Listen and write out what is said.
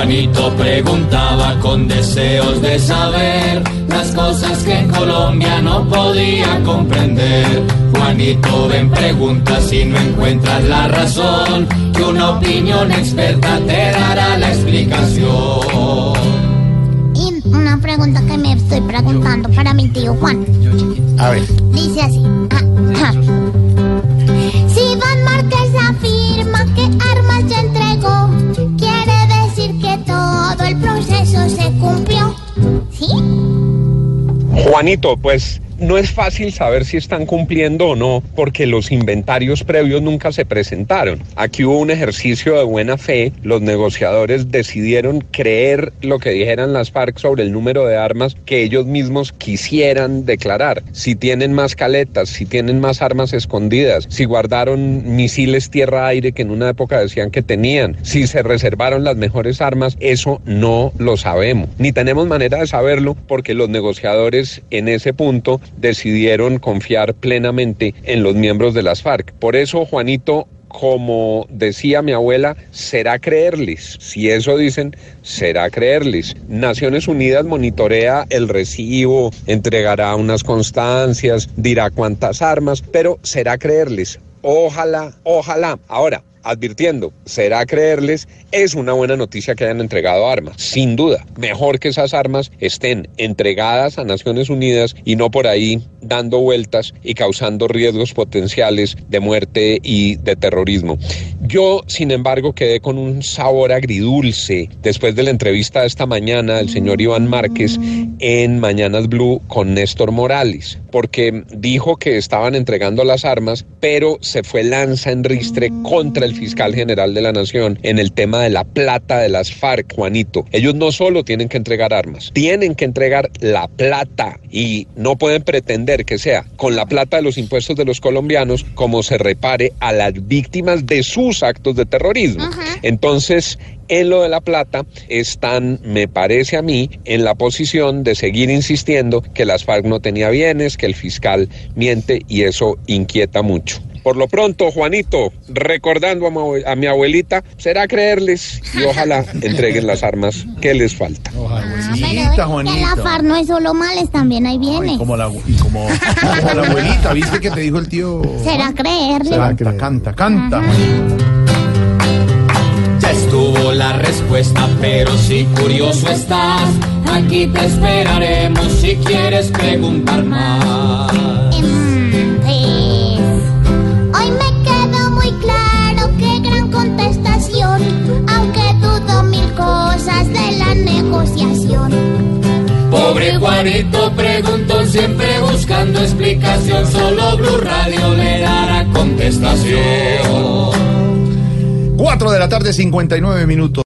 Juanito preguntaba con deseos de saber las cosas que en Colombia no podía comprender. Juanito ven preguntas y no encuentras la razón, que una opinión experta te dará la explicación. Y una pregunta que me estoy preguntando para mi tío Juan. A ver. Dice así. Ah, Juanito, pues no es fácil saber si están cumpliendo o no, porque los inventarios previos nunca se presentaron. Aquí hubo un ejercicio de buena fe, los negociadores decidieron creer lo que dijeran las FARC sobre el número de armas que ellos mismos quisieran declarar. Si tienen más caletas, si tienen más armas escondidas, si guardaron misiles tierra-aire que en una época decían que tenían, si se reservaron las mejores armas, eso no lo sabemos. Ni tenemos manera de saberlo porque los negociadores en ese punto decidieron confiar plenamente en los miembros de las FARC. Por eso, Juanito, como decía mi abuela, será creerles. Si eso dicen, será creerles. Naciones Unidas monitorea el recibo, entregará unas constancias, dirá cuántas armas, pero será creerles. Ojalá, ojalá. Ahora, advirtiendo, será creerles, es una buena noticia que hayan entregado armas, sin duda. Mejor que esas armas estén entregadas a Naciones Unidas y no por ahí dando vueltas y causando riesgos potenciales de muerte y de terrorismo. Yo, sin embargo, quedé con un sabor agridulce después de la entrevista de esta mañana del señor Iván Márquez en Mañanas Blue con Néstor Morales, porque dijo que estaban entregando las armas, pero se fue lanza en ristre contra el fiscal general de la Nación en el tema de la plata de las FARC, Juanito. Ellos no solo tienen que entregar armas, tienen que entregar la plata y no pueden pretender que sea con la plata de los impuestos de los colombianos como se repare a las víctimas de sus actos de terrorismo. Entonces, en lo de la plata están, me parece a mí, en la posición de seguir insistiendo que las FARC no tenía bienes, que el fiscal miente y eso inquieta mucho. Por lo pronto, Juanito, recordando a, mi abue- a mi abuelita, será creerles y ojalá entreguen las armas que les faltan. Ah, pero Juanita, es que la. FARC no es solo males, también bienes. Como la, como, como la abuelita, ¿viste que te dijo el tío? Será creerle. Canta, canta, canta, Juanito. Ya estuvo la respuesta, pero si curioso estás, aquí te esperaremos si quieres preguntar más. Negociación. Pobre Juanito preguntó siempre buscando explicación, solo Blue Radio le dará contestación. 4 de la tarde, 59 minutos.